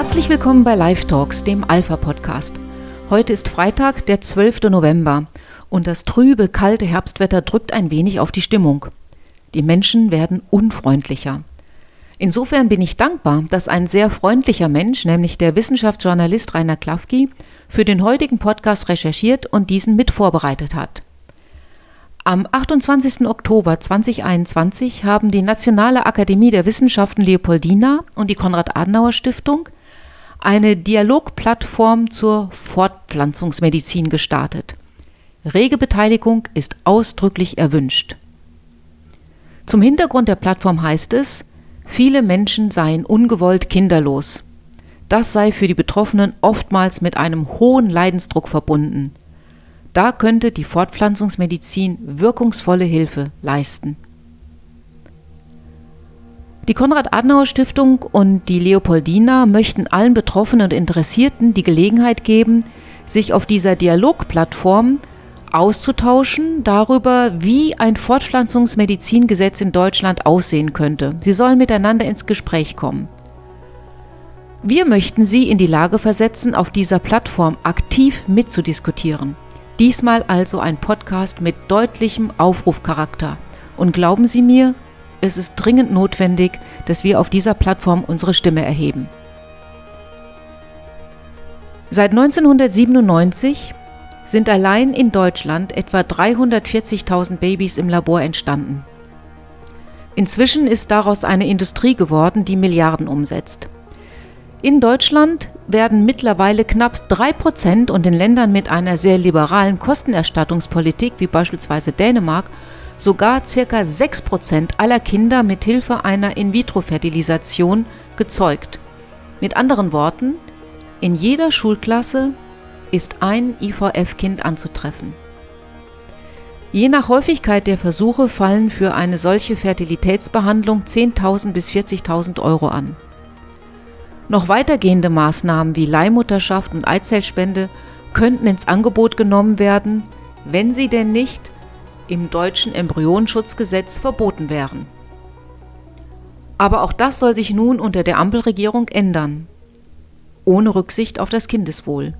Herzlich willkommen bei Live Talks, dem Alpha Podcast. Heute ist Freitag, der 12. November und das trübe, kalte Herbstwetter drückt ein wenig auf die Stimmung. Die Menschen werden unfreundlicher. Insofern bin ich dankbar, dass ein sehr freundlicher Mensch, nämlich der Wissenschaftsjournalist Rainer Klafki, für den heutigen Podcast recherchiert und diesen mit vorbereitet hat. Am 28. Oktober 2021 haben die Nationale Akademie der Wissenschaften Leopoldina und die Konrad-Adenauer-Stiftung eine Dialogplattform zur Fortpflanzungsmedizin gestartet. Rege Beteiligung ist ausdrücklich erwünscht. Zum Hintergrund der Plattform heißt es, viele Menschen seien ungewollt kinderlos. Das sei für die Betroffenen oftmals mit einem hohen Leidensdruck verbunden. Da könnte die Fortpflanzungsmedizin wirkungsvolle Hilfe leisten. Die Konrad-Adenauer-Stiftung und die Leopoldina möchten allen Betroffenen und Interessierten die Gelegenheit geben, sich auf dieser Dialogplattform auszutauschen darüber, wie ein Fortpflanzungsmedizingesetz in Deutschland aussehen könnte. Sie sollen miteinander ins Gespräch kommen. Wir möchten Sie in die Lage versetzen, auf dieser Plattform aktiv mitzudiskutieren. Diesmal also ein Podcast mit deutlichem Aufrufcharakter. Und glauben Sie mir, es ist dringend notwendig, dass wir auf dieser Plattform unsere Stimme erheben. Seit 1997 sind allein in Deutschland etwa 340.000 Babys im Labor entstanden. Inzwischen ist daraus eine Industrie geworden, die Milliarden umsetzt. In Deutschland werden mittlerweile knapp 3% und in Ländern mit einer sehr liberalen Kostenerstattungspolitik wie beispielsweise Dänemark sogar ca. 6% aller Kinder mit Hilfe einer In-vitro-Fertilisation gezeugt. Mit anderen Worten, in jeder Schulklasse ist ein IVF-Kind anzutreffen. Je nach Häufigkeit der Versuche fallen für eine solche Fertilitätsbehandlung 10.000 bis 40.000 Euro an. Noch weitergehende Maßnahmen wie Leihmutterschaft und Eizellspende könnten ins Angebot genommen werden, wenn sie denn nicht im deutschen Embryonschutzgesetz verboten wären. Aber auch das soll sich nun unter der Ampelregierung ändern, ohne Rücksicht auf das Kindeswohl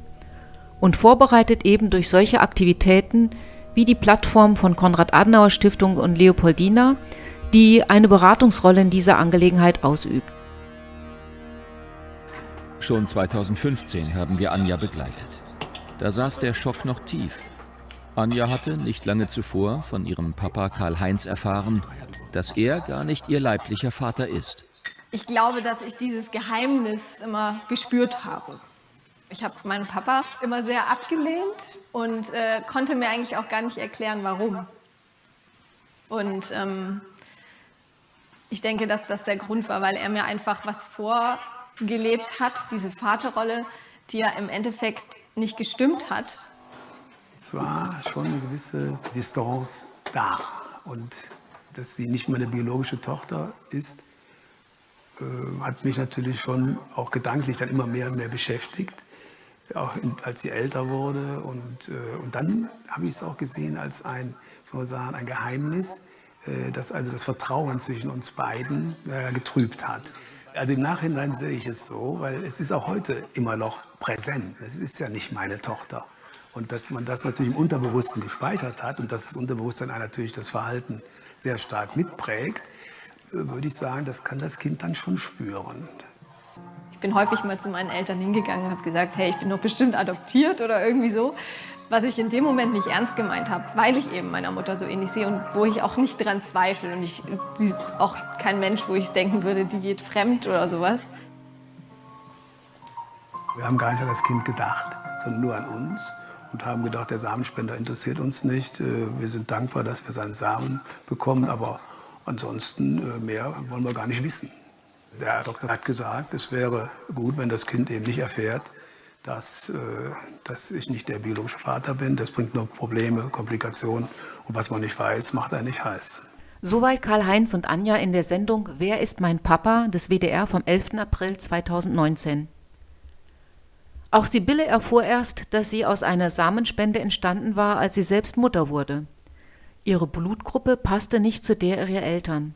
und vorbereitet eben durch solche Aktivitäten wie die Plattform von Konrad-Adenauer Stiftung und Leopoldina, die eine Beratungsrolle in dieser Angelegenheit ausübt. Schon 2015 haben wir Anja begleitet. Da saß der Schock noch tief. Anja hatte nicht lange zuvor von ihrem Papa Karl-Heinz erfahren, dass er gar nicht ihr leiblicher Vater ist. Ich glaube, dass ich dieses Geheimnis immer gespürt habe. Ich habe meinen Papa immer sehr abgelehnt und äh, konnte mir eigentlich auch gar nicht erklären, warum. Und ähm, ich denke, dass das der Grund war, weil er mir einfach was vor gelebt hat, diese Vaterrolle, die ja im Endeffekt nicht gestimmt hat. Es war schon eine gewisse Distanz da. Und dass sie nicht meine biologische Tochter ist, äh, hat mich natürlich schon auch gedanklich dann immer mehr und mehr beschäftigt, auch als sie älter wurde. Und, äh, und dann habe ich es auch gesehen als ein, soll man sagen, ein Geheimnis, äh, das also das Vertrauen zwischen uns beiden getrübt hat. Also im Nachhinein sehe ich es so, weil es ist auch heute immer noch präsent. Es ist ja nicht meine Tochter. Und dass man das natürlich im Unterbewussten gespeichert hat und dass das Unterbewusstsein natürlich das Verhalten sehr stark mitprägt, würde ich sagen, das kann das Kind dann schon spüren. Ich bin häufig mal zu meinen Eltern hingegangen und habe gesagt, hey, ich bin doch bestimmt adoptiert oder irgendwie so was ich in dem Moment nicht ernst gemeint habe, weil ich eben meiner Mutter so ähnlich sehe und wo ich auch nicht dran zweifle. Und ich, sie ist auch kein Mensch, wo ich denken würde, die geht fremd oder sowas. Wir haben gar nicht an das Kind gedacht, sondern nur an uns und haben gedacht, der Samenspender interessiert uns nicht. Äh, wir sind dankbar, dass wir seinen Samen bekommen, aber ansonsten äh, mehr wollen wir gar nicht wissen. Der Doktor hat gesagt, es wäre gut, wenn das Kind eben nicht erfährt, dass, äh, dass ich nicht der biologische Vater bin. Das bringt nur Probleme, Komplikationen. Und was man nicht weiß, macht er nicht heiß. Soweit Karl-Heinz und Anja in der Sendung Wer ist mein Papa des WDR vom 11. April 2019. Auch Sibylle erfuhr erst, dass sie aus einer Samenspende entstanden war, als sie selbst Mutter wurde. Ihre Blutgruppe passte nicht zu der ihrer Eltern.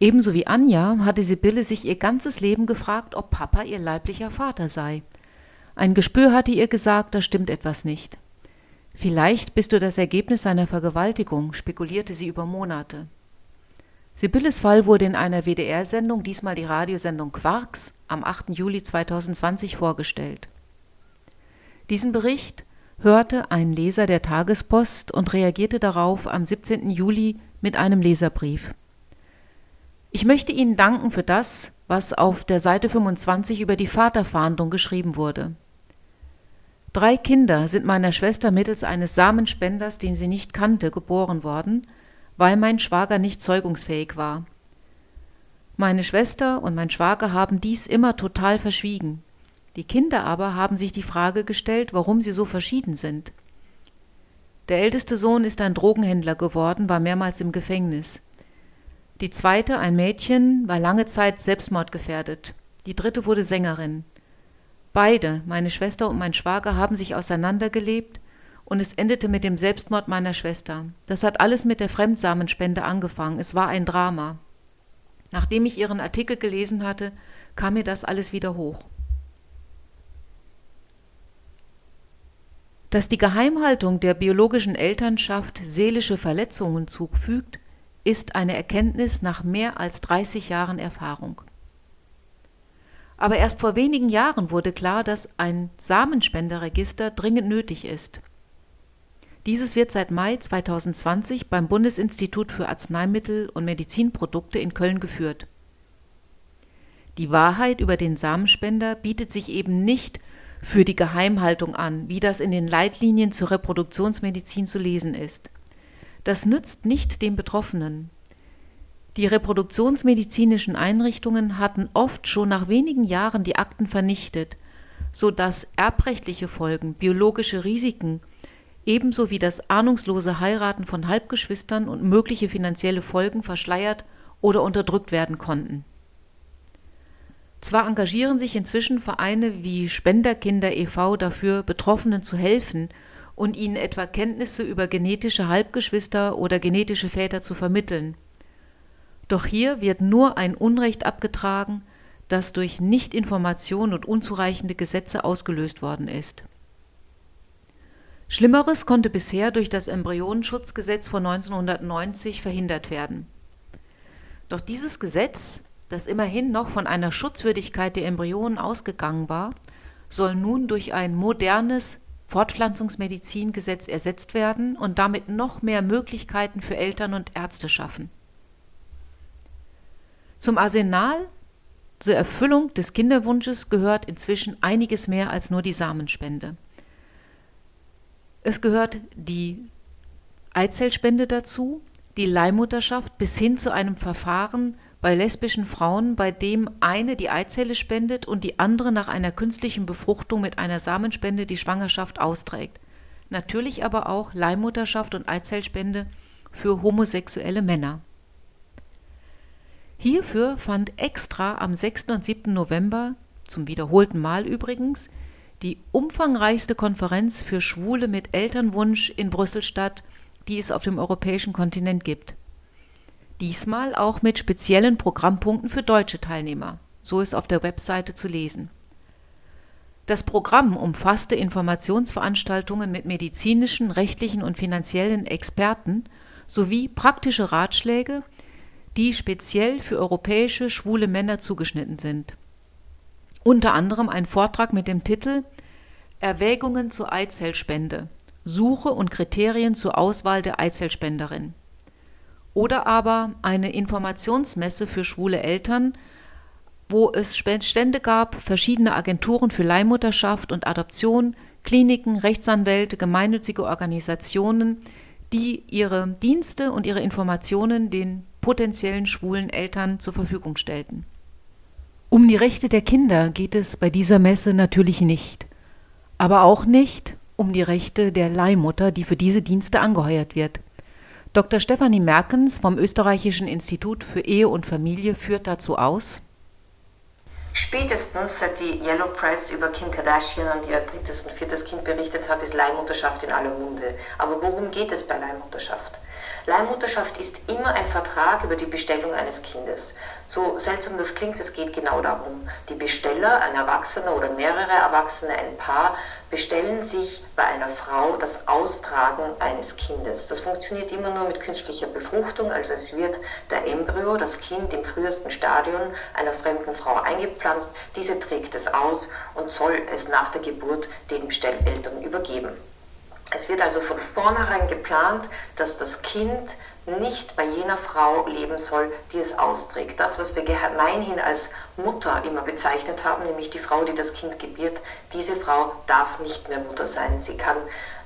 Ebenso wie Anja hatte Sibylle sich ihr ganzes Leben gefragt, ob Papa ihr leiblicher Vater sei. Ein Gespür hatte ihr gesagt, da stimmt etwas nicht. Vielleicht bist du das Ergebnis seiner Vergewaltigung, spekulierte sie über Monate. Sibylles Fall wurde in einer WDR-Sendung, diesmal die Radiosendung Quarks, am 8. Juli 2020 vorgestellt. Diesen Bericht hörte ein Leser der Tagespost und reagierte darauf am 17. Juli mit einem Leserbrief. Ich möchte Ihnen danken für das, was auf der Seite 25 über die Vaterfahndung geschrieben wurde. Drei Kinder sind meiner Schwester mittels eines Samenspenders, den sie nicht kannte, geboren worden, weil mein Schwager nicht zeugungsfähig war. Meine Schwester und mein Schwager haben dies immer total verschwiegen. Die Kinder aber haben sich die Frage gestellt, warum sie so verschieden sind. Der älteste Sohn ist ein Drogenhändler geworden, war mehrmals im Gefängnis. Die zweite, ein Mädchen, war lange Zeit selbstmordgefährdet. Die dritte wurde Sängerin. Beide, meine Schwester und mein Schwager, haben sich auseinandergelebt und es endete mit dem Selbstmord meiner Schwester. Das hat alles mit der Fremdsamenspende angefangen. Es war ein Drama. Nachdem ich Ihren Artikel gelesen hatte, kam mir das alles wieder hoch. Dass die Geheimhaltung der biologischen Elternschaft seelische Verletzungen zufügt, ist eine Erkenntnis nach mehr als 30 Jahren Erfahrung. Aber erst vor wenigen Jahren wurde klar, dass ein Samenspenderregister dringend nötig ist. Dieses wird seit Mai 2020 beim Bundesinstitut für Arzneimittel und Medizinprodukte in Köln geführt. Die Wahrheit über den Samenspender bietet sich eben nicht für die Geheimhaltung an, wie das in den Leitlinien zur Reproduktionsmedizin zu lesen ist. Das nützt nicht den Betroffenen. Die reproduktionsmedizinischen Einrichtungen hatten oft schon nach wenigen Jahren die Akten vernichtet, so dass erbrechtliche Folgen, biologische Risiken, ebenso wie das ahnungslose Heiraten von Halbgeschwistern und mögliche finanzielle Folgen verschleiert oder unterdrückt werden konnten. Zwar engagieren sich inzwischen Vereine wie Spenderkinder e.V. dafür, Betroffenen zu helfen und ihnen etwa Kenntnisse über genetische Halbgeschwister oder genetische Väter zu vermitteln. Doch hier wird nur ein Unrecht abgetragen, das durch Nichtinformation und unzureichende Gesetze ausgelöst worden ist. Schlimmeres konnte bisher durch das Embryonenschutzgesetz von 1990 verhindert werden. Doch dieses Gesetz, das immerhin noch von einer Schutzwürdigkeit der Embryonen ausgegangen war, soll nun durch ein modernes Fortpflanzungsmedizingesetz ersetzt werden und damit noch mehr Möglichkeiten für Eltern und Ärzte schaffen. Zum Arsenal zur Erfüllung des Kinderwunsches gehört inzwischen einiges mehr als nur die Samenspende. Es gehört die Eizellspende dazu, die Leihmutterschaft bis hin zu einem Verfahren bei lesbischen Frauen, bei dem eine die Eizelle spendet und die andere nach einer künstlichen Befruchtung mit einer Samenspende die Schwangerschaft austrägt. Natürlich aber auch Leihmutterschaft und Eizellspende für homosexuelle Männer. Hierfür fand extra am 6. und 7. November, zum wiederholten Mal übrigens, die umfangreichste Konferenz für Schwule mit Elternwunsch in Brüssel statt, die es auf dem europäischen Kontinent gibt. Diesmal auch mit speziellen Programmpunkten für deutsche Teilnehmer. So ist auf der Webseite zu lesen. Das Programm umfasste Informationsveranstaltungen mit medizinischen, rechtlichen und finanziellen Experten sowie praktische Ratschläge die speziell für europäische schwule Männer zugeschnitten sind. Unter anderem ein Vortrag mit dem Titel Erwägungen zur Eizellspende, Suche und Kriterien zur Auswahl der Eizellspenderin. Oder aber eine Informationsmesse für schwule Eltern, wo es Stände gab, verschiedene Agenturen für Leihmutterschaft und Adoption, Kliniken, Rechtsanwälte, gemeinnützige Organisationen, die ihre Dienste und ihre Informationen den potenziellen schwulen Eltern zur Verfügung stellten. Um die Rechte der Kinder geht es bei dieser Messe natürlich nicht, aber auch nicht um die Rechte der Leihmutter, die für diese Dienste angeheuert wird. Dr. Stefanie Merkens vom Österreichischen Institut für Ehe und Familie führt dazu aus. Spätestens seit die Yellow Press über Kim Kardashian und ihr drittes und viertes Kind berichtet hat, ist Leihmutterschaft in aller Munde. Aber worum geht es bei Leihmutterschaft? Leihmutterschaft ist immer ein Vertrag über die Bestellung eines Kindes. So seltsam das klingt, es geht genau darum. Die Besteller, ein Erwachsener oder mehrere Erwachsene, ein Paar, bestellen sich bei einer Frau das Austragen eines Kindes. Das funktioniert immer nur mit künstlicher Befruchtung, also es wird der Embryo, das Kind im frühesten Stadium einer fremden Frau eingepflanzt, diese trägt es aus und soll es nach der Geburt den Bestelleltern übergeben. Es wird also von vornherein geplant, dass das Kind nicht bei jener Frau leben soll, die es austrägt. Das, was wir gemeinhin als Mutter immer bezeichnet haben, nämlich die Frau, die das Kind gebiert, diese Frau darf nicht mehr Mutter sein. Sie kann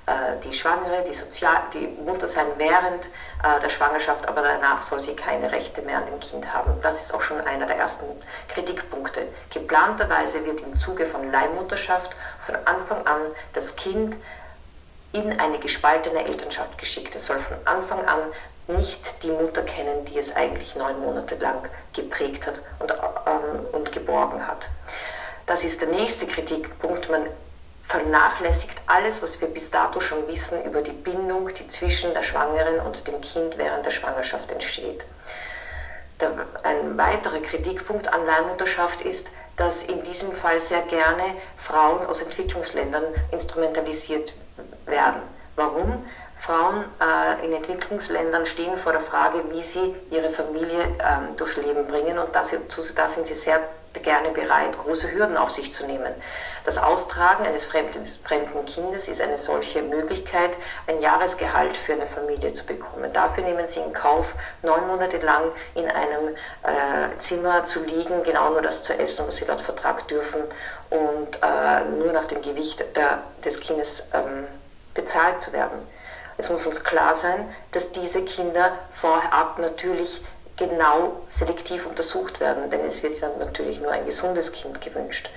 äh, die Schwangere, die, Sozial die Mutter sein während äh, der Schwangerschaft, aber danach soll sie keine Rechte mehr an dem Kind haben. Das ist auch schon einer der ersten Kritikpunkte. Geplanterweise wird im Zuge von Leihmutterschaft von Anfang an das Kind in eine gespaltene Elternschaft geschickt. Es soll von Anfang an nicht die Mutter kennen, die es eigentlich neun Monate lang geprägt hat und, ähm, und geborgen hat. Das ist der nächste Kritikpunkt. Man vernachlässigt alles, was wir bis dato schon wissen über die Bindung, die zwischen der Schwangeren und dem Kind während der Schwangerschaft entsteht. Der, ein weiterer Kritikpunkt an Leihmutterschaft ist, dass in diesem Fall sehr gerne Frauen aus Entwicklungsländern instrumentalisiert werden. Warum? Frauen äh, in Entwicklungsländern stehen vor der Frage, wie sie ihre Familie ähm, durchs Leben bringen und da sind sie sehr gerne bereit, große Hürden auf sich zu nehmen. Das Austragen eines fremden, fremden Kindes ist eine solche Möglichkeit, ein Jahresgehalt für eine Familie zu bekommen. Dafür nehmen sie in Kauf, neun Monate lang in einem äh, Zimmer zu liegen, genau nur das zu essen, was sie dort vertragen dürfen und äh, nur nach dem Gewicht der, des Kindes ähm, bezahlt zu werden. Es muss uns klar sein, dass diese Kinder vorab natürlich genau selektiv untersucht werden, denn es wird dann natürlich nur ein gesundes Kind gewünscht.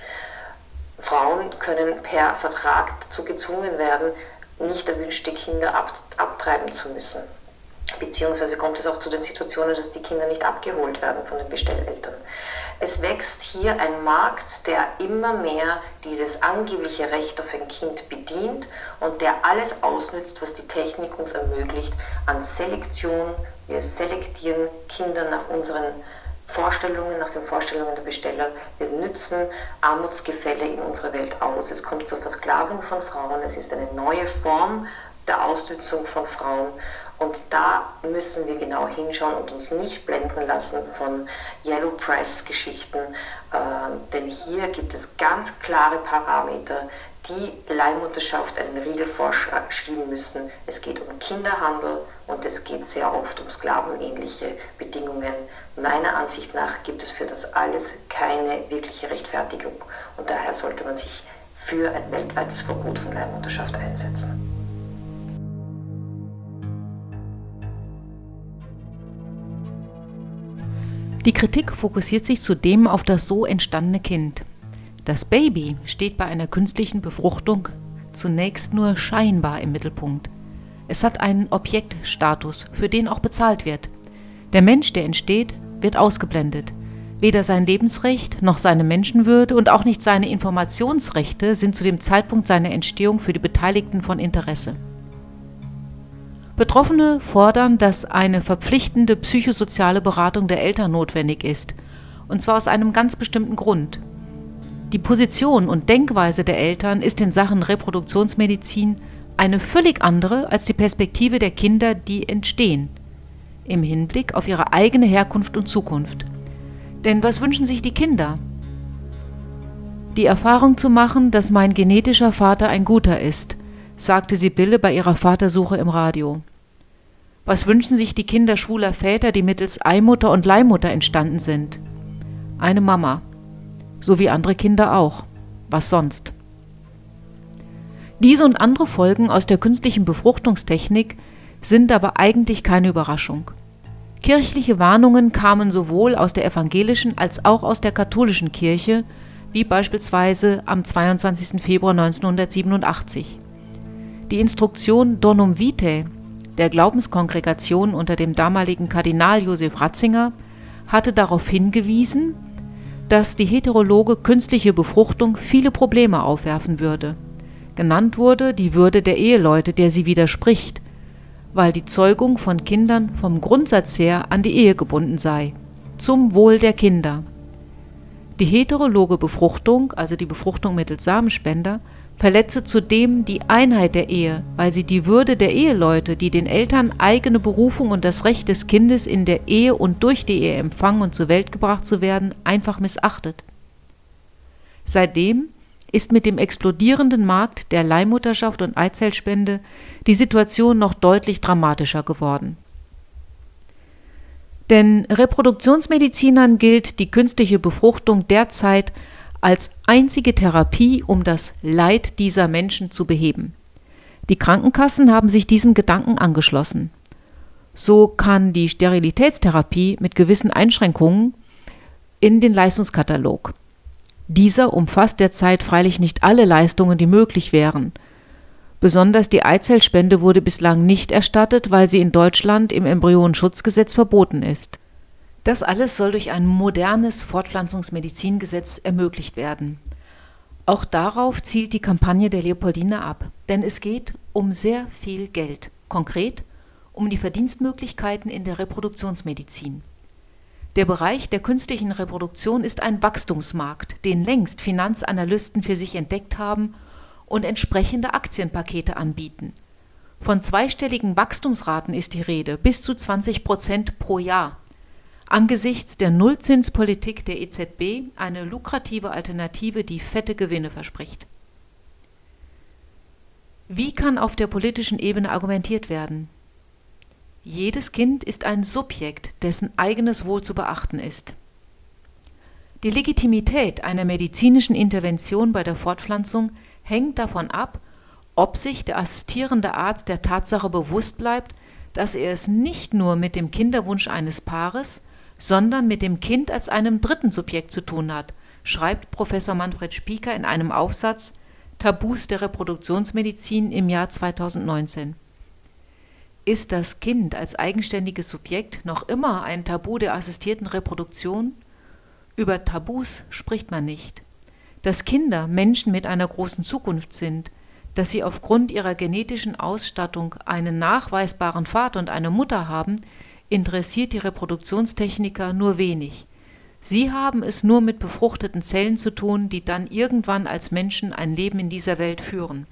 Frauen können per Vertrag dazu gezwungen werden, nicht erwünschte Kinder abtreiben zu müssen. Beziehungsweise kommt es auch zu den Situationen, dass die Kinder nicht abgeholt werden von den Bestelleltern. Es wächst hier ein Markt, der immer mehr dieses angebliche Recht auf ein Kind bedient und der alles ausnützt, was die Technik uns ermöglicht an Selektion. Wir selektieren Kinder nach unseren Vorstellungen, nach den Vorstellungen der Besteller. Wir nützen Armutsgefälle in unserer Welt aus. Es kommt zur Versklavung von Frauen. Es ist eine neue Form der Ausnützung von Frauen und da müssen wir genau hinschauen und uns nicht blenden lassen von Yellow Press Geschichten, äh, denn hier gibt es ganz klare Parameter, die Leihmutterschaft einen Riegel vorschieben müssen. Es geht um Kinderhandel und es geht sehr oft um sklavenähnliche Bedingungen. Meiner Ansicht nach gibt es für das alles keine wirkliche Rechtfertigung und daher sollte man sich für ein weltweites Verbot von Leihmutterschaft einsetzen. Die Kritik fokussiert sich zudem auf das so entstandene Kind. Das Baby steht bei einer künstlichen Befruchtung zunächst nur scheinbar im Mittelpunkt. Es hat einen Objektstatus, für den auch bezahlt wird. Der Mensch, der entsteht, wird ausgeblendet. Weder sein Lebensrecht noch seine Menschenwürde und auch nicht seine Informationsrechte sind zu dem Zeitpunkt seiner Entstehung für die Beteiligten von Interesse. Betroffene fordern, dass eine verpflichtende psychosoziale Beratung der Eltern notwendig ist, und zwar aus einem ganz bestimmten Grund. Die Position und Denkweise der Eltern ist in Sachen Reproduktionsmedizin eine völlig andere als die Perspektive der Kinder, die entstehen, im Hinblick auf ihre eigene Herkunft und Zukunft. Denn was wünschen sich die Kinder? Die Erfahrung zu machen, dass mein genetischer Vater ein guter ist, sagte Sibylle bei ihrer Vatersuche im Radio. Was wünschen sich die Kinder schwuler Väter, die mittels Eimutter und Leihmutter entstanden sind? Eine Mama. So wie andere Kinder auch. Was sonst? Diese und andere Folgen aus der künstlichen Befruchtungstechnik sind aber eigentlich keine Überraschung. Kirchliche Warnungen kamen sowohl aus der evangelischen als auch aus der katholischen Kirche, wie beispielsweise am 22. Februar 1987. Die Instruktion Donum Vitae der Glaubenskongregation unter dem damaligen Kardinal Josef Ratzinger hatte darauf hingewiesen, dass die heterologe künstliche Befruchtung viele Probleme aufwerfen würde. Genannt wurde die Würde der Eheleute, der sie widerspricht, weil die Zeugung von Kindern vom Grundsatz her an die Ehe gebunden sei, zum Wohl der Kinder. Die heterologe Befruchtung, also die Befruchtung mittels Samenspender, verletze zudem die Einheit der Ehe, weil sie die Würde der Eheleute, die den Eltern eigene Berufung und das Recht des Kindes in der Ehe und durch die Ehe empfangen und zur Welt gebracht zu werden, einfach missachtet. Seitdem ist mit dem explodierenden Markt der Leihmutterschaft und Eizellspende die Situation noch deutlich dramatischer geworden. Denn Reproduktionsmedizinern gilt die künstliche Befruchtung derzeit als einzige Therapie, um das Leid dieser Menschen zu beheben. Die Krankenkassen haben sich diesem Gedanken angeschlossen. So kann die Sterilitätstherapie mit gewissen Einschränkungen in den Leistungskatalog. Dieser umfasst derzeit freilich nicht alle Leistungen, die möglich wären. Besonders die Eizellspende wurde bislang nicht erstattet, weil sie in Deutschland im Embryonenschutzgesetz verboten ist. Das alles soll durch ein modernes Fortpflanzungsmedizingesetz ermöglicht werden. Auch darauf zielt die Kampagne der Leopoldine ab, denn es geht um sehr viel Geld, konkret um die Verdienstmöglichkeiten in der Reproduktionsmedizin. Der Bereich der künstlichen Reproduktion ist ein Wachstumsmarkt, den längst Finanzanalysten für sich entdeckt haben und entsprechende Aktienpakete anbieten. Von zweistelligen Wachstumsraten ist die Rede, bis zu 20 Prozent pro Jahr angesichts der Nullzinspolitik der EZB eine lukrative Alternative, die fette Gewinne verspricht. Wie kann auf der politischen Ebene argumentiert werden? Jedes Kind ist ein Subjekt, dessen eigenes Wohl zu beachten ist. Die Legitimität einer medizinischen Intervention bei der Fortpflanzung hängt davon ab, ob sich der assistierende Arzt der Tatsache bewusst bleibt, dass er es nicht nur mit dem Kinderwunsch eines Paares, sondern mit dem Kind als einem dritten Subjekt zu tun hat, schreibt Professor Manfred Spieker in einem Aufsatz Tabus der Reproduktionsmedizin im Jahr 2019. Ist das Kind als eigenständiges Subjekt noch immer ein Tabu der assistierten Reproduktion? Über Tabus spricht man nicht. Dass Kinder Menschen mit einer großen Zukunft sind, dass sie aufgrund ihrer genetischen Ausstattung einen nachweisbaren Vater und eine Mutter haben, interessiert die Reproduktionstechniker nur wenig. Sie haben es nur mit befruchteten Zellen zu tun, die dann irgendwann als Menschen ein Leben in dieser Welt führen.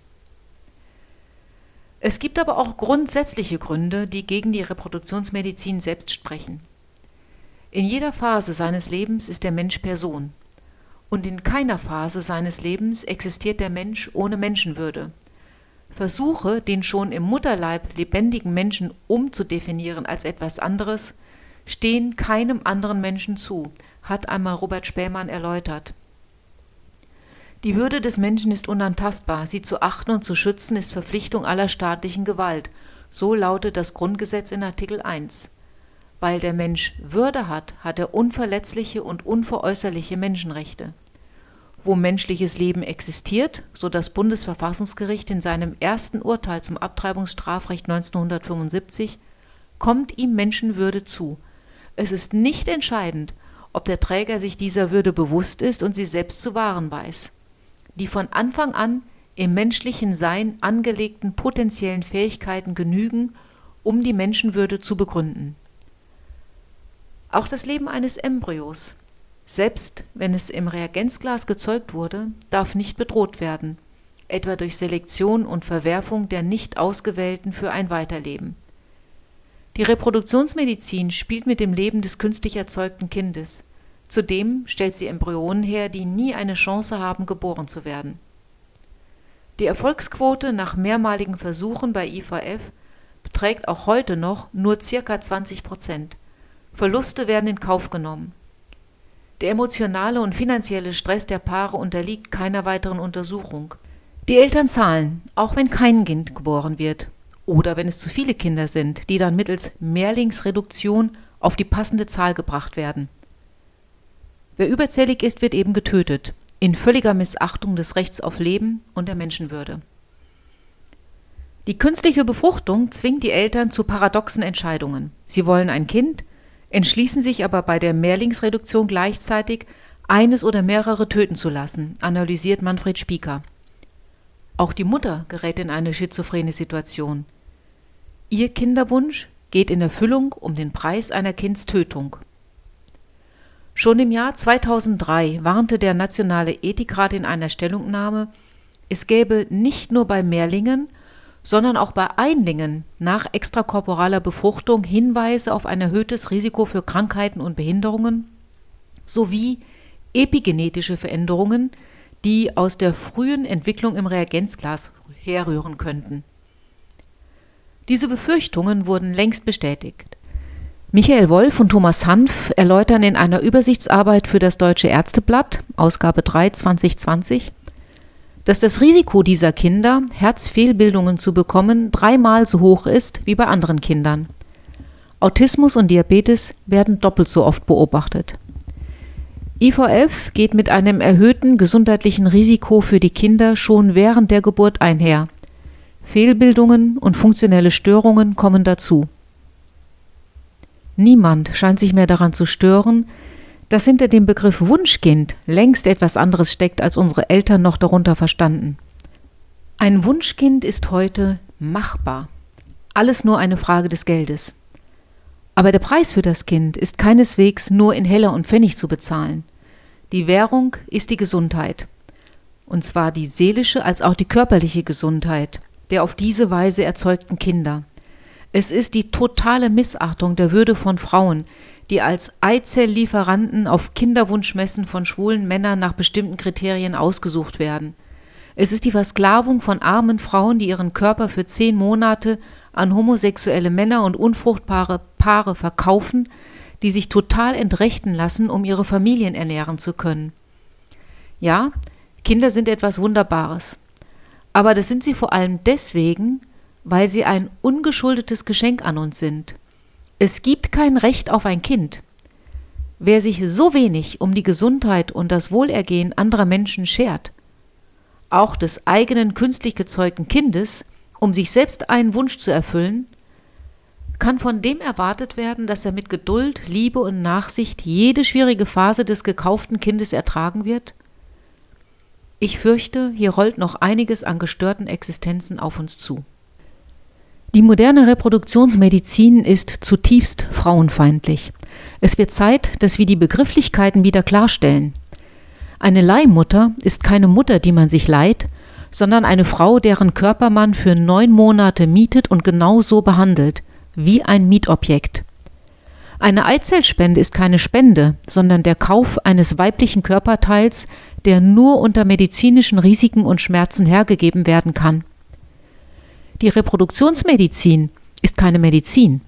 Es gibt aber auch grundsätzliche Gründe, die gegen die Reproduktionsmedizin selbst sprechen. In jeder Phase seines Lebens ist der Mensch Person. Und in keiner Phase seines Lebens existiert der Mensch ohne Menschenwürde. Versuche, den schon im Mutterleib lebendigen Menschen umzudefinieren als etwas anderes, stehen keinem anderen Menschen zu, hat einmal Robert Spähmann erläutert. Die Würde des Menschen ist unantastbar, sie zu achten und zu schützen ist Verpflichtung aller staatlichen Gewalt, so lautet das Grundgesetz in Artikel 1. Weil der Mensch Würde hat, hat er unverletzliche und unveräußerliche Menschenrechte wo menschliches Leben existiert, so das Bundesverfassungsgericht in seinem ersten Urteil zum Abtreibungsstrafrecht 1975, kommt ihm Menschenwürde zu. Es ist nicht entscheidend, ob der Träger sich dieser Würde bewusst ist und sie selbst zu wahren weiß. Die von Anfang an im menschlichen Sein angelegten potenziellen Fähigkeiten genügen, um die Menschenwürde zu begründen. Auch das Leben eines Embryos selbst wenn es im Reagenzglas gezeugt wurde, darf nicht bedroht werden, etwa durch Selektion und Verwerfung der nicht ausgewählten für ein Weiterleben. Die Reproduktionsmedizin spielt mit dem Leben des künstlich erzeugten Kindes. Zudem stellt sie Embryonen her, die nie eine Chance haben, geboren zu werden. Die Erfolgsquote nach mehrmaligen Versuchen bei IVF beträgt auch heute noch nur ca. 20 Prozent. Verluste werden in Kauf genommen. Der emotionale und finanzielle Stress der Paare unterliegt keiner weiteren Untersuchung. Die Eltern zahlen, auch wenn kein Kind geboren wird oder wenn es zu viele Kinder sind, die dann mittels Mehrlingsreduktion auf die passende Zahl gebracht werden. Wer überzählig ist, wird eben getötet, in völliger Missachtung des Rechts auf Leben und der Menschenwürde. Die künstliche Befruchtung zwingt die Eltern zu paradoxen Entscheidungen. Sie wollen ein Kind, entschließen sich aber bei der Mehrlingsreduktion gleichzeitig, eines oder mehrere töten zu lassen, analysiert Manfred Spieker. Auch die Mutter gerät in eine schizophrene Situation. Ihr Kinderwunsch geht in Erfüllung um den Preis einer Kindstötung. Schon im Jahr 2003 warnte der Nationale Ethikrat in einer Stellungnahme, es gäbe nicht nur bei Mehrlingen, sondern auch bei Einlingen nach extrakorporaler Befruchtung Hinweise auf ein erhöhtes Risiko für Krankheiten und Behinderungen sowie epigenetische Veränderungen, die aus der frühen Entwicklung im Reagenzglas herrühren könnten. Diese Befürchtungen wurden längst bestätigt. Michael Wolf und Thomas Hanf erläutern in einer Übersichtsarbeit für das Deutsche Ärzteblatt, Ausgabe 3 2020, dass das Risiko dieser Kinder, Herzfehlbildungen zu bekommen, dreimal so hoch ist wie bei anderen Kindern. Autismus und Diabetes werden doppelt so oft beobachtet. IVF geht mit einem erhöhten gesundheitlichen Risiko für die Kinder schon während der Geburt einher. Fehlbildungen und funktionelle Störungen kommen dazu. Niemand scheint sich mehr daran zu stören, dass hinter dem Begriff Wunschkind längst etwas anderes steckt, als unsere Eltern noch darunter verstanden. Ein Wunschkind ist heute machbar. Alles nur eine Frage des Geldes. Aber der Preis für das Kind ist keineswegs nur in Heller und Pfennig zu bezahlen. Die Währung ist die Gesundheit. Und zwar die seelische als auch die körperliche Gesundheit der auf diese Weise erzeugten Kinder. Es ist die totale Missachtung der Würde von Frauen, die als Eizelllieferanten auf Kinderwunschmessen von schwulen Männern nach bestimmten Kriterien ausgesucht werden. Es ist die Versklavung von armen Frauen, die ihren Körper für zehn Monate an homosexuelle Männer und unfruchtbare Paare verkaufen, die sich total entrechten lassen, um ihre Familien ernähren zu können. Ja, Kinder sind etwas Wunderbares. Aber das sind sie vor allem deswegen, weil sie ein ungeschuldetes Geschenk an uns sind. Es gibt kein Recht auf ein Kind. Wer sich so wenig um die Gesundheit und das Wohlergehen anderer Menschen schert, auch des eigenen künstlich gezeugten Kindes, um sich selbst einen Wunsch zu erfüllen, kann von dem erwartet werden, dass er mit Geduld, Liebe und Nachsicht jede schwierige Phase des gekauften Kindes ertragen wird? Ich fürchte, hier rollt noch einiges an gestörten Existenzen auf uns zu. Die moderne Reproduktionsmedizin ist zutiefst frauenfeindlich. Es wird Zeit, dass wir die Begrifflichkeiten wieder klarstellen. Eine Leihmutter ist keine Mutter, die man sich leiht, sondern eine Frau, deren Körper man für neun Monate mietet und genau so behandelt, wie ein Mietobjekt. Eine Eizellspende ist keine Spende, sondern der Kauf eines weiblichen Körperteils, der nur unter medizinischen Risiken und Schmerzen hergegeben werden kann. Die Reproduktionsmedizin ist keine Medizin,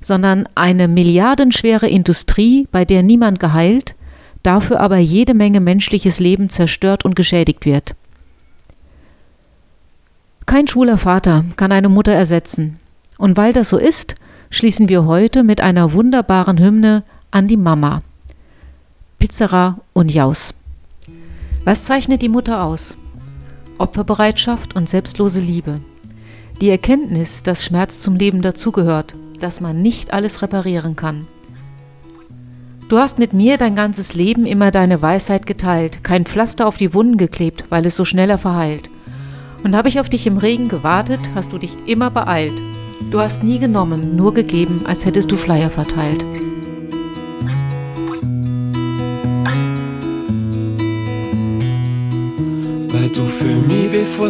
sondern eine milliardenschwere Industrie, bei der niemand geheilt, dafür aber jede Menge menschliches Leben zerstört und geschädigt wird. Kein schwuler Vater kann eine Mutter ersetzen. Und weil das so ist, schließen wir heute mit einer wunderbaren Hymne an die Mama. Pizzera und Jaus. Was zeichnet die Mutter aus? Opferbereitschaft und selbstlose Liebe. Die Erkenntnis, dass Schmerz zum Leben dazugehört, dass man nicht alles reparieren kann. Du hast mit mir dein ganzes Leben immer deine Weisheit geteilt, kein Pflaster auf die Wunden geklebt, weil es so schneller verheilt. Und habe ich auf dich im Regen gewartet, hast du dich immer beeilt. Du hast nie genommen, nur gegeben, als hättest du Flyer verteilt.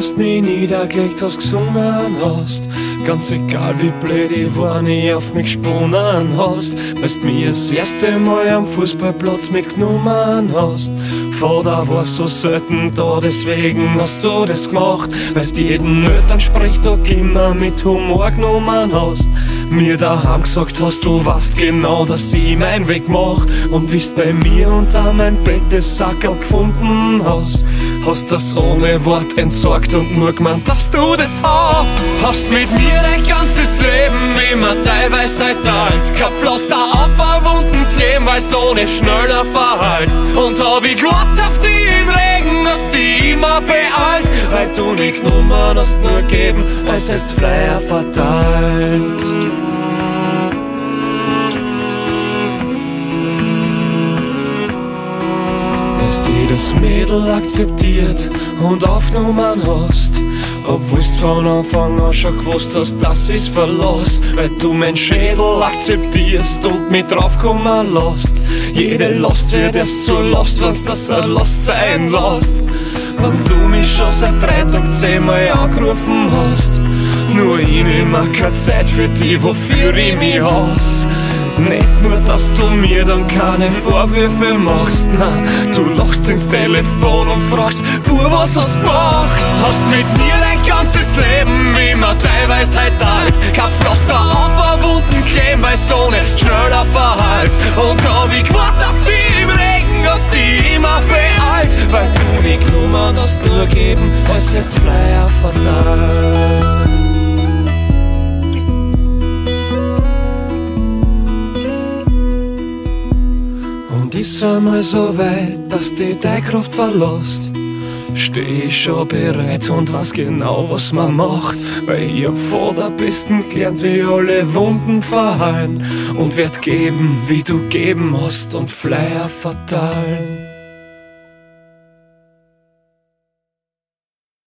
Du mich niedergelegt hast, gesungen hast. Ganz egal wie blöd ich war, nie auf mich gesponnen hast. Weil du mich das erste Mal am Fußballplatz mitgenommen hast. Vater war so selten da, deswegen hast du das gemacht. Weil's jeden Eltern spricht, da immer mit Humor genommen hast. Mir daheim gesagt hast, du weißt genau, dass ich meinen Weg mach. Und wie's bei mir unter mein Bett das Sackerl gefunden hast. Hast das ohne Wort entsorgt und nur gemeint, dass du das hast. Hast mit mir dein ganzes Leben immer deine Weisheit teilt. Kein Pflaster auf verwunden kleben, weil so nicht schneller verheilt. Und hab ich gewartet auf die im Regen, dass die immer beeilt. Weil du nicht genommen hast, nur geben, als hättest Flyer verteilt. Jedes Mädel akzeptiert und aufgenommen hast Obwohlst von Anfang an schon gewusst hast, das ist Verlust, weil du mein Schädel akzeptierst und mit draufkommen lässt. Jede Last wird erst so Last, wenn's das ein Last sein lässt. Wenn du mich schon seit drei Tagen zehnmal angerufen hast, nur ich nehm keine Zeit für die, wofür ich mich hasse. Nicht nur, dass du mir dann keine Vorwürfe machst, nein, du lachst ins Telefon und fragst, Bur, was hast gemacht? Hast mit mir dein ganzes Leben immer teilweise halt alt. Kein Pflaster auf einen Wunden kleben, weil so nicht schneller verhalt. Und hab ich gewartet auf die im Regen, hast die immer beeilt, weil du nicht genommen hast, nur geben, als jetzt Flyer verteilt. Ist einmal so weit, dass die deine Kraft verlässt. Steh ich schon bereit und weiß genau, was man macht. Weil ich hab vor der Besten gelernt, wie alle Wunden verheilen. Und werd geben, wie du geben hast und Flyer verteilen.